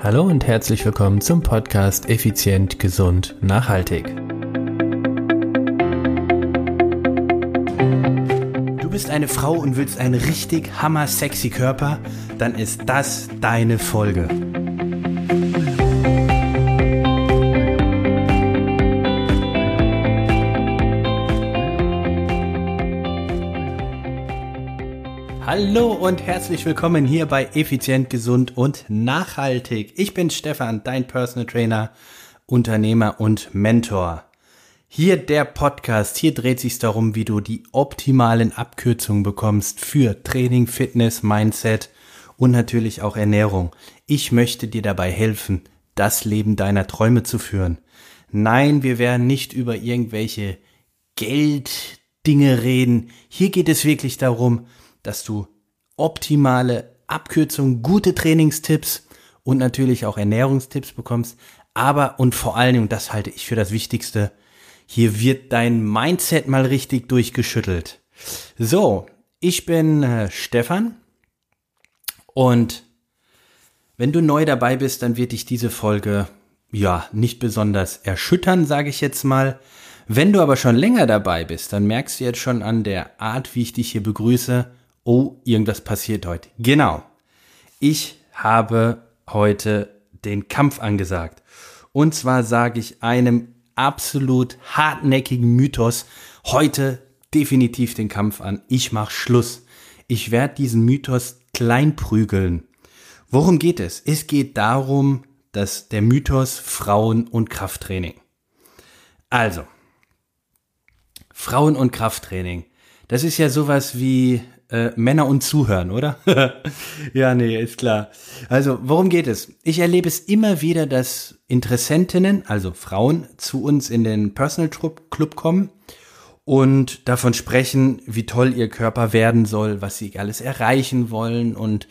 Hallo und herzlich willkommen zum Podcast Effizient, Gesund, Nachhaltig. Du bist eine Frau und willst einen richtig hammer sexy Körper? Dann ist das deine Folge. Hallo und herzlich willkommen hier bei Effizient, Gesund und Nachhaltig. Ich bin Stefan, dein Personal Trainer, Unternehmer und Mentor. Hier der Podcast, hier dreht sich darum, wie du die optimalen Abkürzungen bekommst für Training, Fitness, Mindset und natürlich auch Ernährung. Ich möchte dir dabei helfen, das Leben deiner Träume zu führen. Nein, wir werden nicht über irgendwelche Gelddinge reden. Hier geht es wirklich darum, dass du optimale Abkürzungen, gute Trainingstipps und natürlich auch Ernährungstipps bekommst. Aber und vor allen Dingen, das halte ich für das Wichtigste, hier wird dein Mindset mal richtig durchgeschüttelt. So, ich bin äh, Stefan und wenn du neu dabei bist, dann wird dich diese Folge ja nicht besonders erschüttern, sage ich jetzt mal. Wenn du aber schon länger dabei bist, dann merkst du jetzt schon an der Art, wie ich dich hier begrüße, oh, irgendwas passiert heute. Genau. Ich habe heute den Kampf angesagt. Und zwar sage ich einem absolut hartnäckigen Mythos heute definitiv den Kampf an. Ich mache Schluss. Ich werde diesen Mythos kleinprügeln. Worum geht es? Es geht darum, dass der Mythos Frauen und Krafttraining. Also, Frauen und Krafttraining. Das ist ja sowas wie äh, Männer und Zuhören, oder? ja, nee, ist klar. Also, worum geht es? Ich erlebe es immer wieder, dass Interessentinnen, also Frauen, zu uns in den Personal Club kommen und davon sprechen, wie toll ihr Körper werden soll, was sie alles erreichen wollen und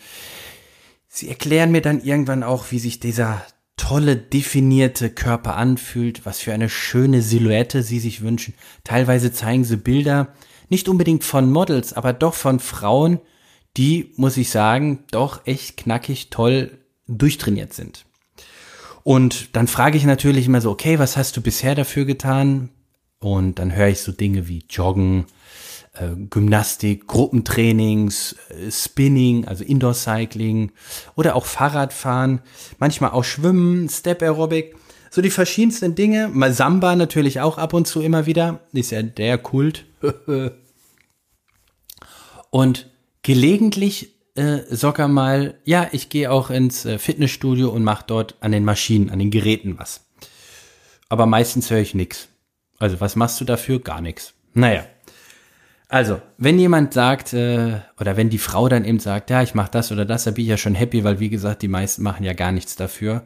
sie erklären mir dann irgendwann auch, wie sich dieser tolle, definierte Körper anfühlt, was für eine schöne Silhouette sie sich wünschen. Teilweise zeigen sie Bilder, nicht unbedingt von Models, aber doch von Frauen, die, muss ich sagen, doch echt knackig toll durchtrainiert sind. Und dann frage ich natürlich immer so, okay, was hast du bisher dafür getan? Und dann höre ich so Dinge wie Joggen, äh, Gymnastik, Gruppentrainings, äh, Spinning, also Indoor Cycling oder auch Fahrradfahren, manchmal auch Schwimmen, Step Aerobic, so die verschiedensten Dinge. Mal Samba natürlich auch ab und zu immer wieder, ist ja der Kult. und gelegentlich äh, sogar mal, ja, ich gehe auch ins äh, Fitnessstudio und mache dort an den Maschinen, an den Geräten was. Aber meistens höre ich nichts. Also was machst du dafür? Gar nichts. Naja. Also, wenn jemand sagt, äh, oder wenn die Frau dann eben sagt, ja, ich mache das oder das, da bin ich ja schon happy, weil wie gesagt, die meisten machen ja gar nichts dafür,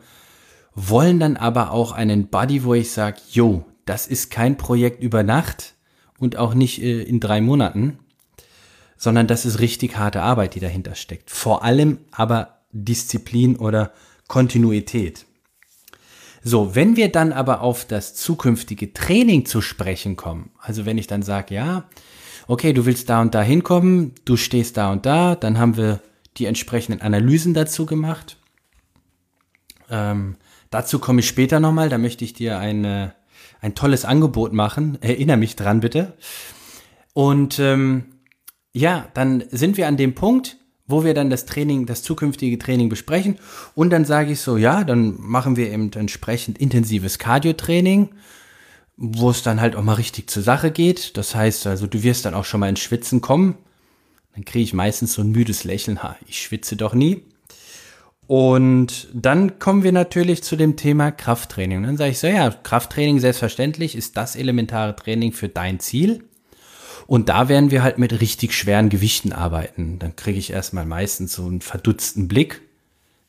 wollen dann aber auch einen Buddy, wo ich sage, yo, das ist kein Projekt über Nacht und auch nicht äh, in drei Monaten, sondern das ist richtig harte Arbeit, die dahinter steckt. Vor allem aber Disziplin oder Kontinuität. So, wenn wir dann aber auf das zukünftige Training zu sprechen kommen, also wenn ich dann sage, ja, okay, du willst da und da hinkommen, du stehst da und da, dann haben wir die entsprechenden Analysen dazu gemacht. Ähm, dazu komme ich später nochmal, da möchte ich dir eine, ein tolles Angebot machen. Erinnere mich dran, bitte. Und ähm, ja, dann sind wir an dem Punkt, wo wir dann das Training, das zukünftige Training besprechen. Und dann sage ich so, ja, dann machen wir eben entsprechend intensives Cardio-Training, wo es dann halt auch mal richtig zur Sache geht. Das heißt also, du wirst dann auch schon mal ins Schwitzen kommen. Dann kriege ich meistens so ein müdes Lächeln, ha, ich schwitze doch nie. Und dann kommen wir natürlich zu dem Thema Krafttraining. Und dann sage ich so, ja, Krafttraining selbstverständlich ist das elementare Training für dein Ziel. Und da werden wir halt mit richtig schweren Gewichten arbeiten. Dann kriege ich erstmal meistens so einen verdutzten Blick,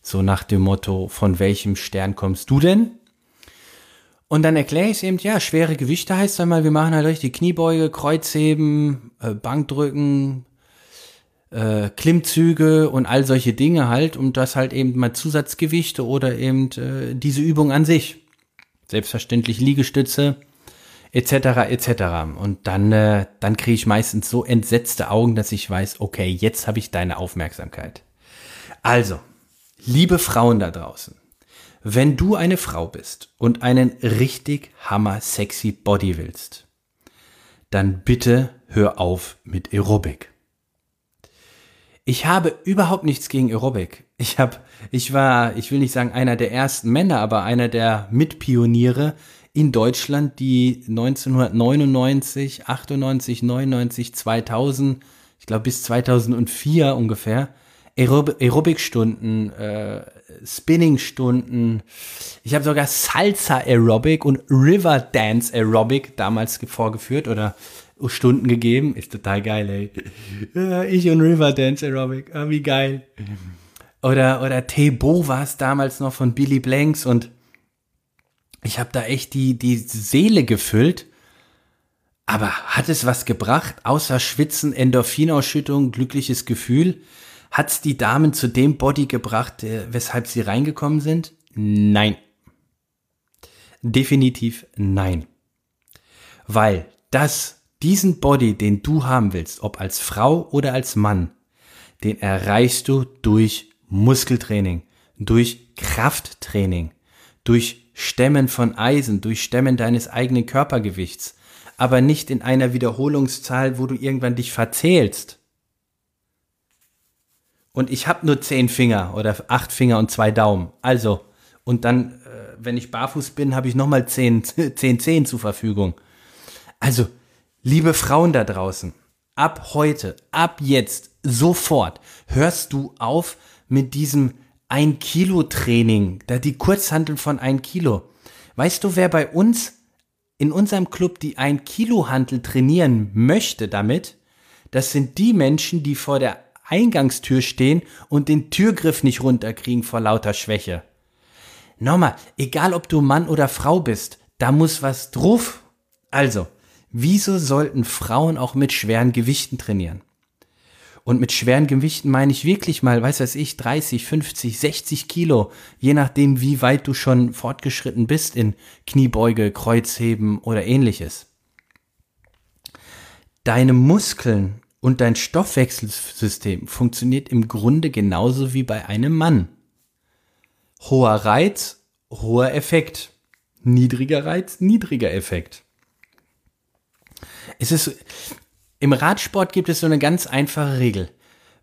so nach dem Motto, von welchem Stern kommst du denn? Und dann erkläre ich es eben, ja, schwere Gewichte heißt einmal, wir machen halt richtig Kniebeuge, Kreuzheben, äh, Bankdrücken, äh, Klimmzüge und all solche Dinge halt und das halt eben mal Zusatzgewichte oder eben äh, diese Übung an sich. Selbstverständlich Liegestütze, etc. etc. Und dann, äh, dann kriege ich meistens so entsetzte Augen, dass ich weiß, okay, jetzt habe ich deine Aufmerksamkeit. Also, liebe Frauen da draußen, Wenn du eine Frau bist und einen richtig hammer sexy Body willst, dann bitte hör auf mit Aerobic. Ich habe überhaupt nichts gegen Aerobic. Ich habe, ich war, ich will nicht sagen einer der ersten Männer, aber einer der Mitpioniere in Deutschland, die 1999, 98, 99, 2000, ich glaube bis 2004 ungefähr Aerob Aerobic-Stunden, äh, Spinning-Stunden. Ich habe sogar Salsa Aerobic und River Dance Aerobic damals vorgeführt oder Stunden gegeben. Ist total geil, ey. Ich und River Dance Aerobic. Ah, wie geil. Oder, oder Tebo war es damals noch von Billy Blanks und ich habe da echt die, die Seele gefüllt. Aber hat es was gebracht, außer Schwitzen, Endorphinausschüttung, glückliches Gefühl? Hat's die Damen zu dem Body gebracht, äh, weshalb sie reingekommen sind? Nein. Definitiv nein. Weil das, diesen Body, den du haben willst, ob als Frau oder als Mann, den erreichst du durch Muskeltraining, durch Krafttraining, durch Stemmen von Eisen, durch Stemmen deines eigenen Körpergewichts, aber nicht in einer Wiederholungszahl, wo du irgendwann dich verzählst und ich habe nur zehn Finger oder acht Finger und zwei Daumen. Also, und dann, äh, wenn ich barfuß bin, habe ich nochmal zehn, zehn Zehen zur Verfügung. Also, liebe Frauen da draußen, ab heute, ab jetzt, sofort hörst du auf mit diesem ein Kilo Training, da die Kurzhanteln von ein Kilo. Weißt du, wer bei uns in unserem Club die ein Kilo Hantel trainieren möchte damit? Das sind die Menschen, die vor der Eingangstür stehen und den Türgriff nicht runterkriegen vor lauter Schwäche. Nochmal, egal ob du Mann oder Frau bist, da muss was drauf. Also, wieso sollten Frauen auch mit schweren Gewichten trainieren? Und mit schweren Gewichten meine ich wirklich mal, weiß was ich, 30, 50, 60 Kilo, je nachdem, wie weit du schon fortgeschritten bist in Kniebeuge, Kreuzheben oder ähnliches. Deine Muskeln und dein Stoffwechselsystem funktioniert im Grunde genauso wie bei einem Mann. Hoher Reiz, hoher Effekt. Niedriger Reiz, niedriger Effekt. Es ist, im Radsport gibt es so eine ganz einfache Regel.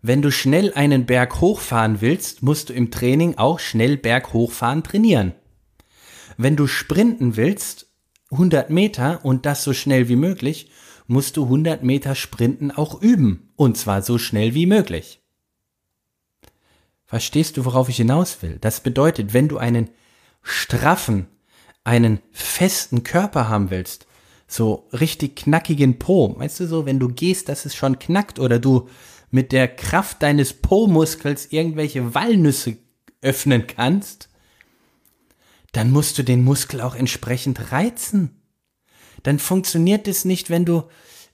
Wenn du schnell einen Berg hochfahren willst, musst du im Training auch schnell Berg hochfahren trainieren. Wenn du sprinten willst, 100 Meter und das so schnell wie möglich, musst du 100 Meter Sprinten auch üben. Und zwar so schnell wie möglich. Verstehst du, worauf ich hinaus will? Das bedeutet, wenn du einen straffen, einen festen Körper haben willst, so richtig knackigen Po, weißt du so, wenn du gehst, dass es schon knackt oder du mit der Kraft deines Po-Muskels irgendwelche Walnüsse öffnen kannst, dann musst du den Muskel auch entsprechend reizen dann funktioniert es nicht, wenn du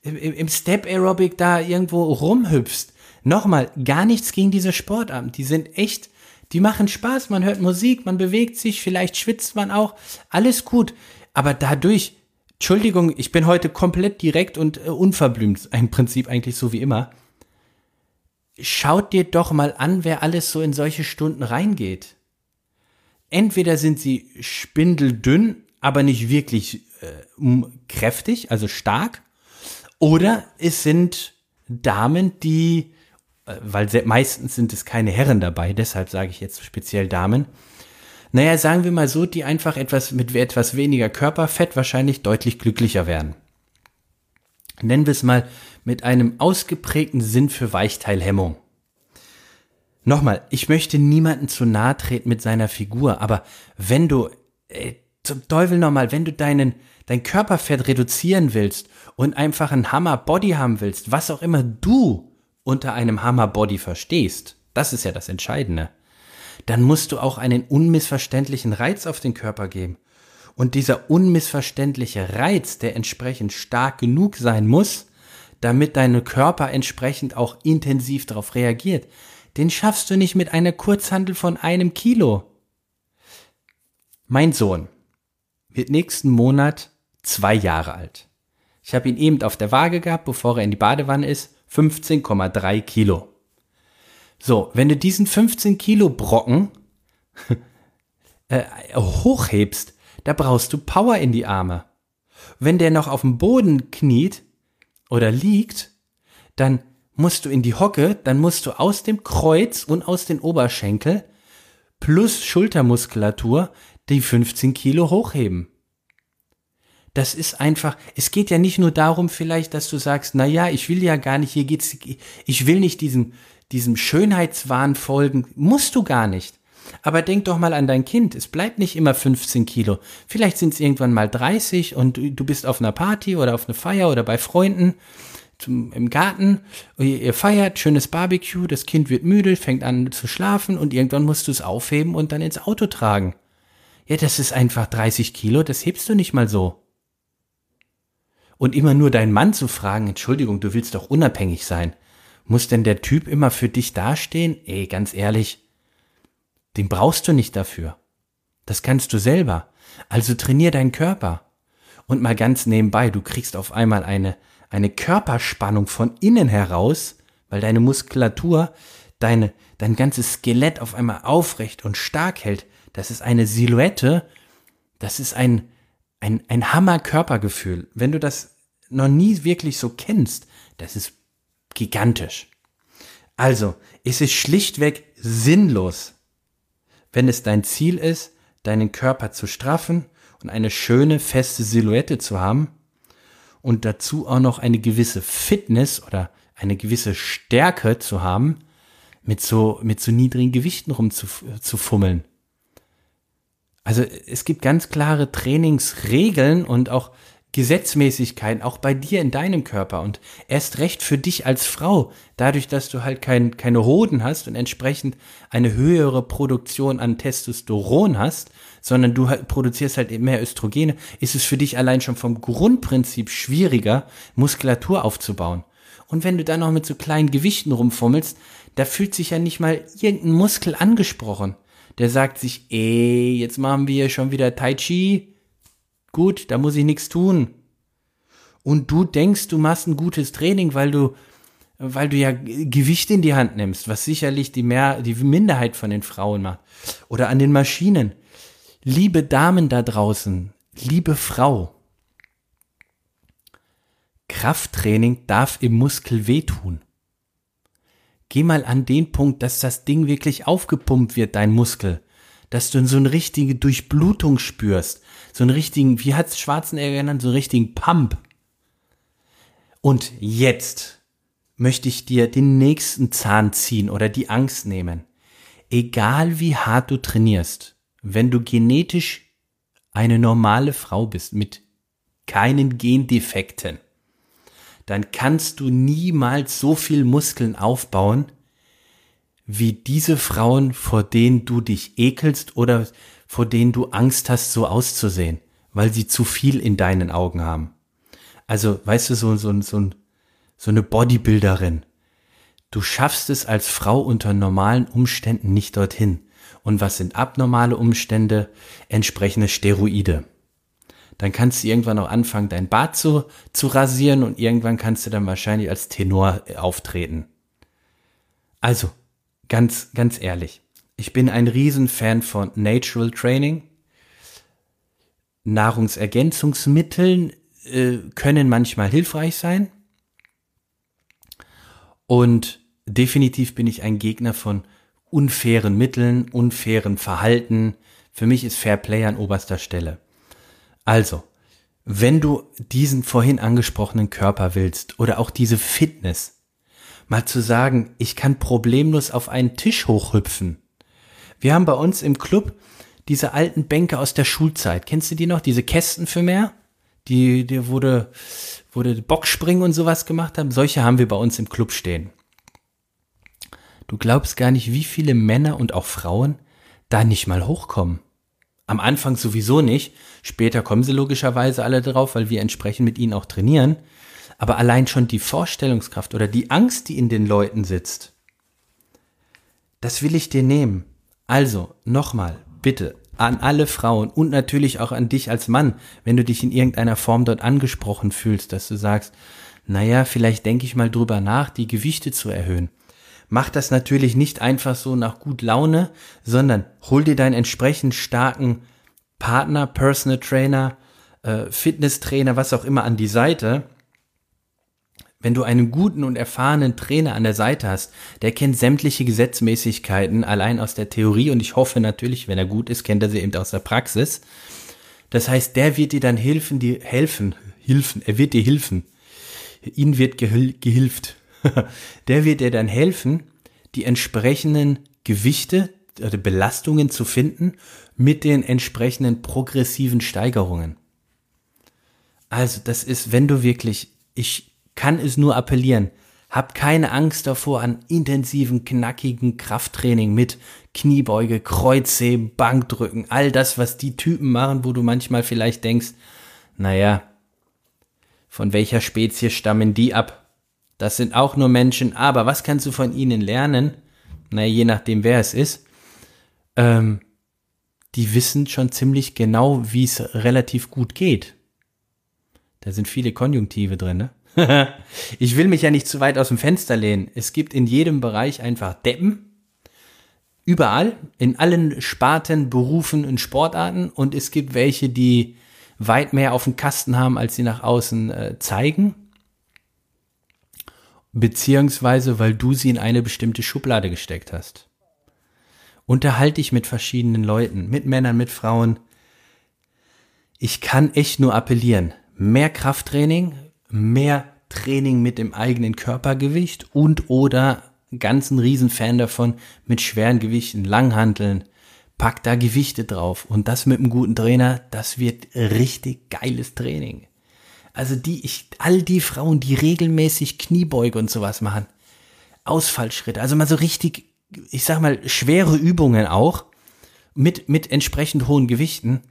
im Step Aerobic da irgendwo rumhüpfst. Nochmal, gar nichts gegen diese Sportarten. Die sind echt, die machen Spaß, man hört Musik, man bewegt sich, vielleicht schwitzt man auch, alles gut. Aber dadurch, Entschuldigung, ich bin heute komplett direkt und äh, unverblümt, im Prinzip eigentlich so wie immer. Schaut dir doch mal an, wer alles so in solche Stunden reingeht. Entweder sind sie spindeldünn, aber nicht wirklich äh, kräftig, also stark, oder es sind Damen, die, äh, weil meistens sind es keine Herren dabei, deshalb sage ich jetzt speziell Damen. Naja, sagen wir mal so, die einfach etwas mit etwas weniger Körperfett wahrscheinlich deutlich glücklicher werden. Nennen wir es mal mit einem ausgeprägten Sinn für Weichteilhemmung. Nochmal, ich möchte niemanden zu nahe treten mit seiner Figur, aber wenn du äh, zum Teufel nochmal, wenn du deinen, dein Körperfett reduzieren willst und einfach ein Hammer Body haben willst, was auch immer du unter einem Hammer Body verstehst, das ist ja das Entscheidende, dann musst du auch einen unmissverständlichen Reiz auf den Körper geben. Und dieser unmissverständliche Reiz, der entsprechend stark genug sein muss, damit dein Körper entsprechend auch intensiv darauf reagiert, den schaffst du nicht mit einer Kurzhandel von einem Kilo. Mein Sohn, wird nächsten Monat zwei Jahre alt. Ich habe ihn eben auf der Waage gehabt, bevor er in die Badewanne ist, 15,3 Kilo. So, wenn du diesen 15 Kilo Brocken äh, hochhebst, da brauchst du Power in die Arme. Wenn der noch auf dem Boden kniet oder liegt, dann musst du in die Hocke, dann musst du aus dem Kreuz und aus den Oberschenkel plus Schultermuskulatur die 15 Kilo hochheben. Das ist einfach, es geht ja nicht nur darum vielleicht, dass du sagst, na ja, ich will ja gar nicht, hier geht's, ich will nicht diesem, diesem Schönheitswahn folgen, musst du gar nicht. Aber denk doch mal an dein Kind. Es bleibt nicht immer 15 Kilo. Vielleicht sind es irgendwann mal 30 und du bist auf einer Party oder auf einer Feier oder bei Freunden zum, im Garten. Ihr, feiert, schönes Barbecue, das Kind wird müde, fängt an zu schlafen und irgendwann musst du es aufheben und dann ins Auto tragen. Ja, das ist einfach 30 Kilo, das hebst du nicht mal so. Und immer nur deinen Mann zu fragen, Entschuldigung, du willst doch unabhängig sein. Muss denn der Typ immer für dich dastehen? Ey, ganz ehrlich, den brauchst du nicht dafür. Das kannst du selber. Also trainier deinen Körper. Und mal ganz nebenbei, du kriegst auf einmal eine, eine Körperspannung von innen heraus, weil deine Muskulatur deine, dein ganzes Skelett auf einmal aufrecht und stark hält. Das ist eine Silhouette, das ist ein, ein, ein Hammer-Körpergefühl. Wenn du das noch nie wirklich so kennst, das ist gigantisch. Also, es ist schlichtweg sinnlos, wenn es dein Ziel ist, deinen Körper zu straffen und eine schöne, feste Silhouette zu haben und dazu auch noch eine gewisse Fitness oder eine gewisse Stärke zu haben, mit so, mit so niedrigen Gewichten rumzufummeln. Also es gibt ganz klare Trainingsregeln und auch Gesetzmäßigkeiten, auch bei dir in deinem Körper und erst recht für dich als Frau, dadurch, dass du halt kein, keine Hoden hast und entsprechend eine höhere Produktion an Testosteron hast, sondern du halt produzierst halt mehr Östrogene, ist es für dich allein schon vom Grundprinzip schwieriger, Muskulatur aufzubauen. Und wenn du dann noch mit so kleinen Gewichten rumfummelst, da fühlt sich ja nicht mal irgendein Muskel angesprochen der sagt sich, ey, jetzt machen wir schon wieder Tai Chi. Gut, da muss ich nichts tun. Und du denkst, du machst ein gutes Training, weil du, weil du ja Gewicht in die Hand nimmst, was sicherlich die mehr, die Minderheit von den Frauen macht. Oder an den Maschinen. Liebe Damen da draußen, liebe Frau. Krafttraining darf im Muskel wehtun. Geh mal an den Punkt, dass das Ding wirklich aufgepumpt wird, dein Muskel. Dass du so eine richtige Durchblutung spürst. So einen richtigen, wie hat's Schwarzenegger genannt, so einen richtigen Pump. Und jetzt möchte ich dir den nächsten Zahn ziehen oder die Angst nehmen. Egal wie hart du trainierst, wenn du genetisch eine normale Frau bist mit keinen Gendefekten, dann kannst du niemals so viel Muskeln aufbauen, wie diese Frauen, vor denen du dich ekelst oder vor denen du Angst hast, so auszusehen, weil sie zu viel in deinen Augen haben. Also, weißt du, so, so, so, so eine Bodybuilderin. Du schaffst es als Frau unter normalen Umständen nicht dorthin. Und was sind abnormale Umstände? Entsprechende Steroide dann kannst du irgendwann auch anfangen, dein Bart zu, zu rasieren und irgendwann kannst du dann wahrscheinlich als Tenor auftreten. Also, ganz, ganz ehrlich, ich bin ein Riesenfan von Natural Training. Nahrungsergänzungsmitteln äh, können manchmal hilfreich sein. Und definitiv bin ich ein Gegner von unfairen Mitteln, unfairen Verhalten. Für mich ist Fair Play an oberster Stelle. Also, wenn du diesen vorhin angesprochenen Körper willst oder auch diese Fitness, mal zu sagen, ich kann problemlos auf einen Tisch hochhüpfen. Wir haben bei uns im Club diese alten Bänke aus der Schulzeit. Kennst du die noch? Diese Kästen für mehr? Die, die wurde, wurde Bockspringen und sowas gemacht haben. Solche haben wir bei uns im Club stehen. Du glaubst gar nicht, wie viele Männer und auch Frauen da nicht mal hochkommen. Am Anfang sowieso nicht. Später kommen sie logischerweise alle drauf, weil wir entsprechend mit ihnen auch trainieren. Aber allein schon die Vorstellungskraft oder die Angst, die in den Leuten sitzt, das will ich dir nehmen. Also, nochmal, bitte, an alle Frauen und natürlich auch an dich als Mann, wenn du dich in irgendeiner Form dort angesprochen fühlst, dass du sagst, naja, vielleicht denke ich mal drüber nach, die Gewichte zu erhöhen. mach das natürlich nicht einfach so nach gut Laune, sondern hol dir deinen entsprechend starken Partner, Personal Trainer, äh, Fitnesstrainer, was auch immer an die Seite. Wenn du einen guten und erfahrenen Trainer an der Seite hast, der kennt sämtliche Gesetzmäßigkeiten allein aus der Theorie und ich hoffe natürlich, wenn er gut ist, kennt er sie eben aus der Praxis. Das heißt, der wird dir dann helfen, die helfen, Hilfen, er wird dir helfen. Ihnen wird gehil gehilft. der wird dir dann helfen, die entsprechenden Gewichte oder Belastungen zu finden mit den entsprechenden progressiven Steigerungen. Also, das ist, wenn du wirklich, ich kann es nur appellieren, hab keine Angst davor an intensiven, knackigen Krafttraining mit Kniebeuge, Kreuzheben, Bankdrücken, all das, was die Typen machen, wo du manchmal vielleicht denkst, naja, von welcher Spezies stammen die ab? Das sind auch nur Menschen, aber was kannst du von ihnen lernen? Naja, je nachdem, wer es ist. Ähm, die wissen schon ziemlich genau, wie es relativ gut geht. Da sind viele Konjunktive drin, ne? ich will mich ja nicht zu weit aus dem Fenster lehnen. Es gibt in jedem Bereich einfach Deppen. Überall, in allen Sparten, Berufen und Sportarten. Und es gibt welche, die weit mehr auf dem Kasten haben, als sie nach außen äh, zeigen. Beziehungsweise, weil du sie in eine bestimmte Schublade gesteckt hast. Unterhalte dich mit verschiedenen Leuten, mit Männern, mit Frauen. Ich kann echt nur appellieren. Mehr Krafttraining, mehr Training mit dem eigenen Körpergewicht und oder ganz ein Riesenfan davon mit schweren Gewichten, Langhanteln, pack da Gewichte drauf und das mit einem guten Trainer, das wird richtig geiles Training. Also die, ich, all die Frauen, die regelmäßig Kniebeuge und sowas machen, Ausfallschritte, also mal so richtig, ich sag mal, schwere Übungen auch, mit, mit entsprechend hohen Gewichten,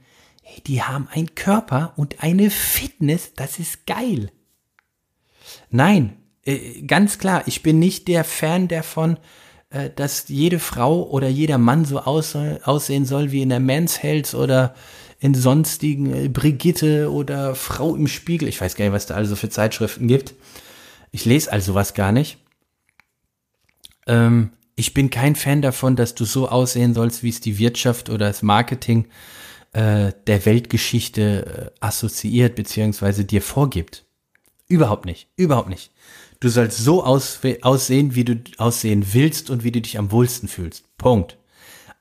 die haben einen Körper und eine Fitness, das ist geil. Nein, äh, ganz klar, ich bin nicht der Fan davon, äh, dass jede Frau oder jeder Mann so aussehen soll wie in der Men's Health oder in sonstigen äh, Brigitte oder Frau im Spiegel. Ich weiß gar nicht, was da also für Zeitschriften gibt. Ich lese also was gar nicht. Ähm, ich bin kein Fan davon, dass du so aussehen sollst, wie es die Wirtschaft oder das Marketing äh, der Weltgeschichte äh, assoziiert beziehungsweise dir vorgibt. Überhaupt nicht. Überhaupt nicht. Du sollst so aussehen, wie du aussehen willst und wie du dich am wohlsten fühlst. Punkt.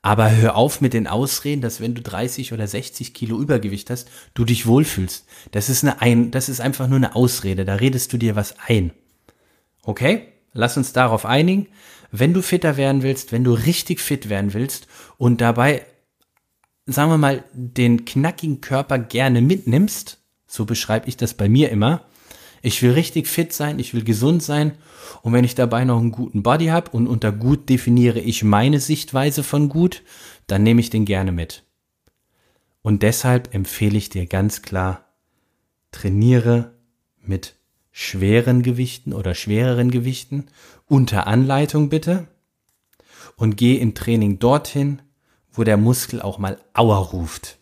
Aber hör auf mit den Ausreden, dass wenn du 30 oder 60 Kilo Übergewicht hast, du dich wohlfühlst. Das ist eine ein, das ist einfach nur eine Ausrede. Da redest du dir was ein. Okay? Lass uns darauf einigen. Wenn du fitter werden willst, wenn du richtig fit werden willst und dabei, sagen wir mal, den knackigen Körper gerne mitnimmst, so beschreibe ich das bei mir immer, ich will richtig fit sein, ich will gesund sein und wenn ich dabei noch einen guten Body habe und unter gut definiere ich meine Sichtweise von gut, dann nehme ich den gerne mit. Und deshalb empfehle ich dir ganz klar, trainiere mit schweren Gewichten oder schwereren Gewichten, unter Anleitung bitte, und geh im Training dorthin, wo der Muskel auch mal Aua ruft.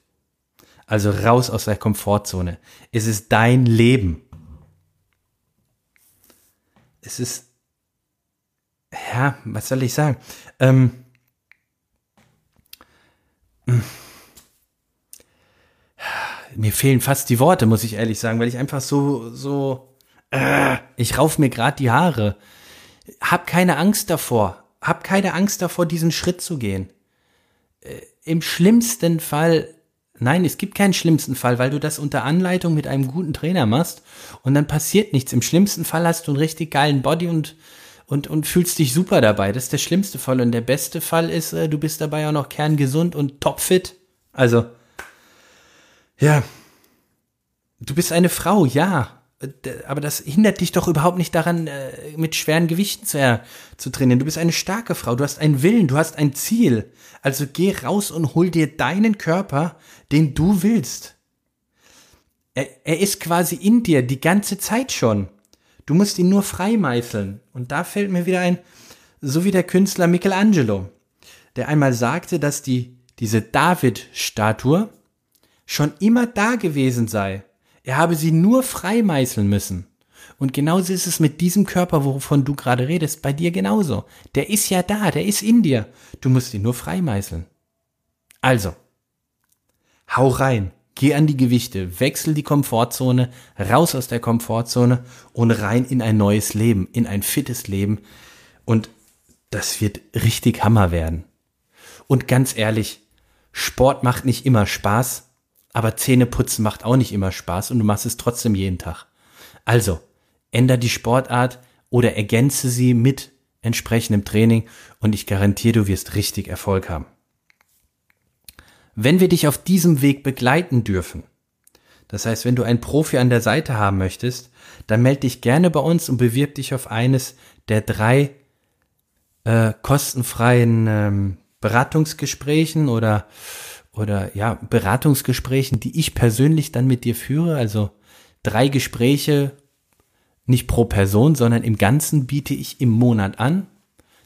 Also raus aus der Komfortzone. Es ist dein Leben es ist, ja, was soll ich sagen? Ähm, mir fehlen fast die Worte, muss ich ehrlich sagen, weil ich einfach so, so, äh, ich rauf mir gerade die Haare. Hab keine Angst davor. Hab keine Angst davor, diesen Schritt zu gehen. Äh, Im schlimmsten Fall Nein, es gibt keinen schlimmsten Fall, weil du das unter Anleitung mit einem guten Trainer machst und dann passiert nichts. Im schlimmsten Fall hast du einen richtig geilen Body und, und, und fühlst dich super dabei. Das ist der schlimmste Fall. Und der beste Fall ist, äh, du bist dabei auch noch kerngesund und topfit. Also, ja. Du bist eine Frau, ja. Aber das hindert dich doch überhaupt nicht daran, äh, mit schweren Gewichten zu, zu trainieren. Du bist eine starke Frau, du hast einen Willen, du hast ein Ziel. Also geh raus und hol dir deinen Körper, den du willst. Er, er ist quasi in dir die ganze Zeit schon. Du musst ihn nur freimeißeln. Und da fällt mir wieder ein, so wie der Künstler Michelangelo, der einmal sagte, dass die, diese David-Statue schon immer da gewesen sei. Er habe sie nur freimeißeln müssen. Und genauso ist es mit diesem Körper, wovon du gerade redest, bei dir genauso. Der ist ja da, der ist in dir. Du musst ihn nur freimeißeln. Also, hau rein, geh an die Gewichte, wechsel die Komfortzone, raus aus der Komfortzone und rein in ein neues Leben, in ein fittes Leben. Und das wird richtig Hammer werden. Und ganz ehrlich, Sport macht nicht immer Spaß, aber Zähneputzen macht auch nicht immer Spaß und du machst es trotzdem jeden Tag. Also, änder die Sportart oder ergänze sie mit entsprechendem Training und ich garantiere, du wirst richtig Erfolg haben. Wenn wir dich auf diesem Weg begleiten dürfen, das heißt, wenn du einen Profi an der Seite haben möchtest, dann melde dich gerne bei uns und bewirb dich auf eines der drei äh, kostenfreien ähm, Beratungsgesprächen oder oder ja Beratungsgesprächen, die ich persönlich dann mit dir führe. Also drei Gespräche nicht pro Person, sondern im Ganzen biete ich im Monat an.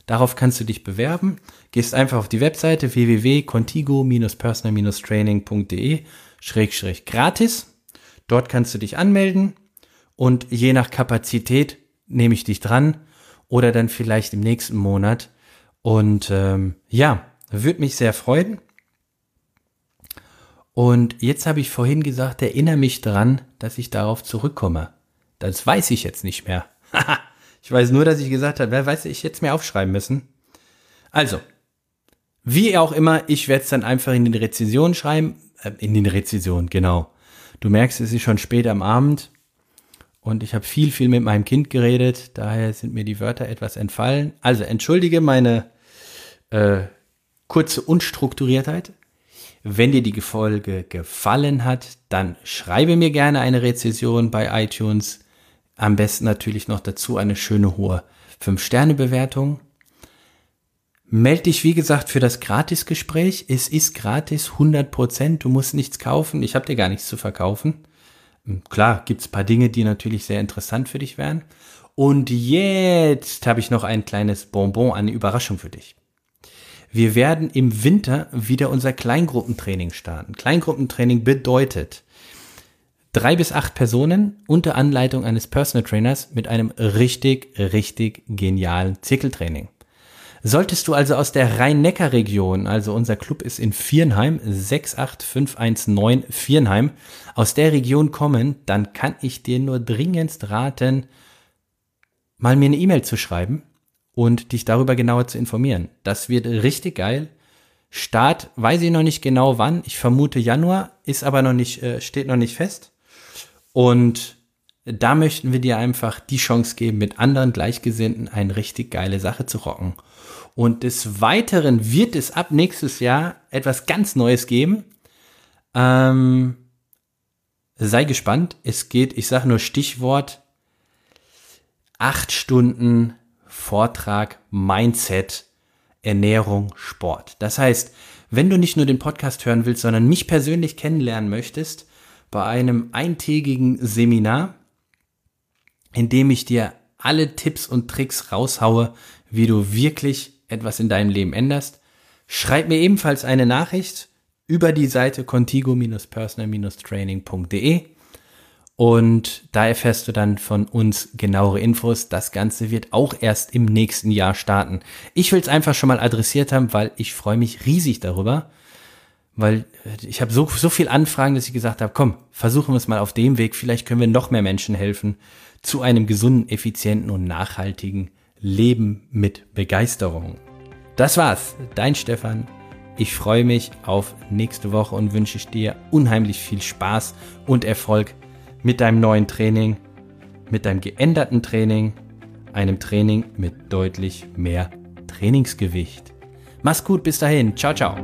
Darauf kannst du dich bewerben. Gehst einfach auf die Webseite www.contigo-personal-training.de schräg gratis. Dort kannst du dich anmelden und je nach Kapazität nehme ich dich dran oder dann vielleicht im nächsten Monat. Und ähm, ja, würde mich sehr freuen. Und jetzt habe ich vorhin gesagt, erinnere mich dran, dass ich darauf zurückkomme. Das weiß ich jetzt nicht mehr. ich weiß nur, dass ich gesagt habe, wer weiß ich jetzt mehr aufschreiben müssen. Also, wie auch immer, ich werde es dann einfach in den Rezensionen schreiben. Äh, in den Rezensionen, genau. Du merkst, es ist schon spät am Abend und ich habe viel, viel mit meinem Kind geredet. Daher sind mir die Wörter etwas entfallen. Also entschuldige meine äh, kurze Unstrukturiertheit. Wenn dir die Folge gefallen hat, dann schreibe mir gerne eine Rezession bei iTunes. Am besten natürlich noch dazu eine schöne hohe 5-Sterne-Bewertung. Meld dich, wie gesagt, für das Gratisgespräch. Es ist gratis, 100%. Du musst nichts kaufen. Ich habe dir gar nichts zu verkaufen. Hm, klar, gibt's paar Dinge, die natürlich sehr interessant für dich wären. Und jetzt habe ich noch ein kleines Bonbon, eine Überraschung für dich. Wir werden im Winter wieder unser Kleingruppentraining starten. Kleingruppentraining bedeutet, drei bis acht Personen unter Anleitung eines Personal Trainers mit einem richtig, richtig genialen Zirkeltraining. Solltest du also aus der Rhein-Neckar-Region, also unser Club ist in Viernheim, 68519 Viernheim, aus der Region kommen, dann kann ich dir nur dringendst raten, mal mir eine E-Mail zu schreiben und dich darüber genauer zu informieren. Das wird richtig geil. Start weiß ich noch nicht genau wann. Ich vermute Januar, ist aber noch nicht, äh, steht noch nicht fest. Und da möchten wir dir einfach die Chance geben, mit anderen Gleichgesinnten eine richtig geile Sache zu rocken. Und des Weiteren wird es ab nächstes Jahr etwas ganz Neues geben. Ähm, sei gespannt. Es geht, ich sage nur Stichwort, acht Stunden Vortrag, Mindset, Ernährung, Sport. Das heißt, wenn du nicht nur den Podcast hören willst, sondern mich persönlich kennenlernen möchtest, bei einem eintägigen Seminar, in dem ich dir alle Tipps und Tricks raushaue, wie du wirklich etwas in deinem Leben änderst, schreib mir ebenfalls eine Nachricht über die Seite contigo-personal-training.de und da erfährst du dann von uns genauere Infos. Das Ganze wird auch erst im nächsten Jahr starten. Ich will es einfach schon mal adressiert haben, weil ich freue mich riesig darüber weil ich habe so, so viel Anfragen, dass ich gesagt habe, komm, versuchen wir es mal auf dem Weg, vielleicht können wir noch mehr Menschen helfen zu einem gesunden, effizienten und nachhaltigen Leben mit Begeisterung. Das war's, dein Stefan. Ich freue mich auf nächste Woche und wünsche dir unheimlich viel Spaß und Erfolg mit deinem neuen Training, mit deinem geänderten Training, einem Training mit deutlich mehr Trainingsgewicht. Mach's gut, bis dahin. Ciao, ciao.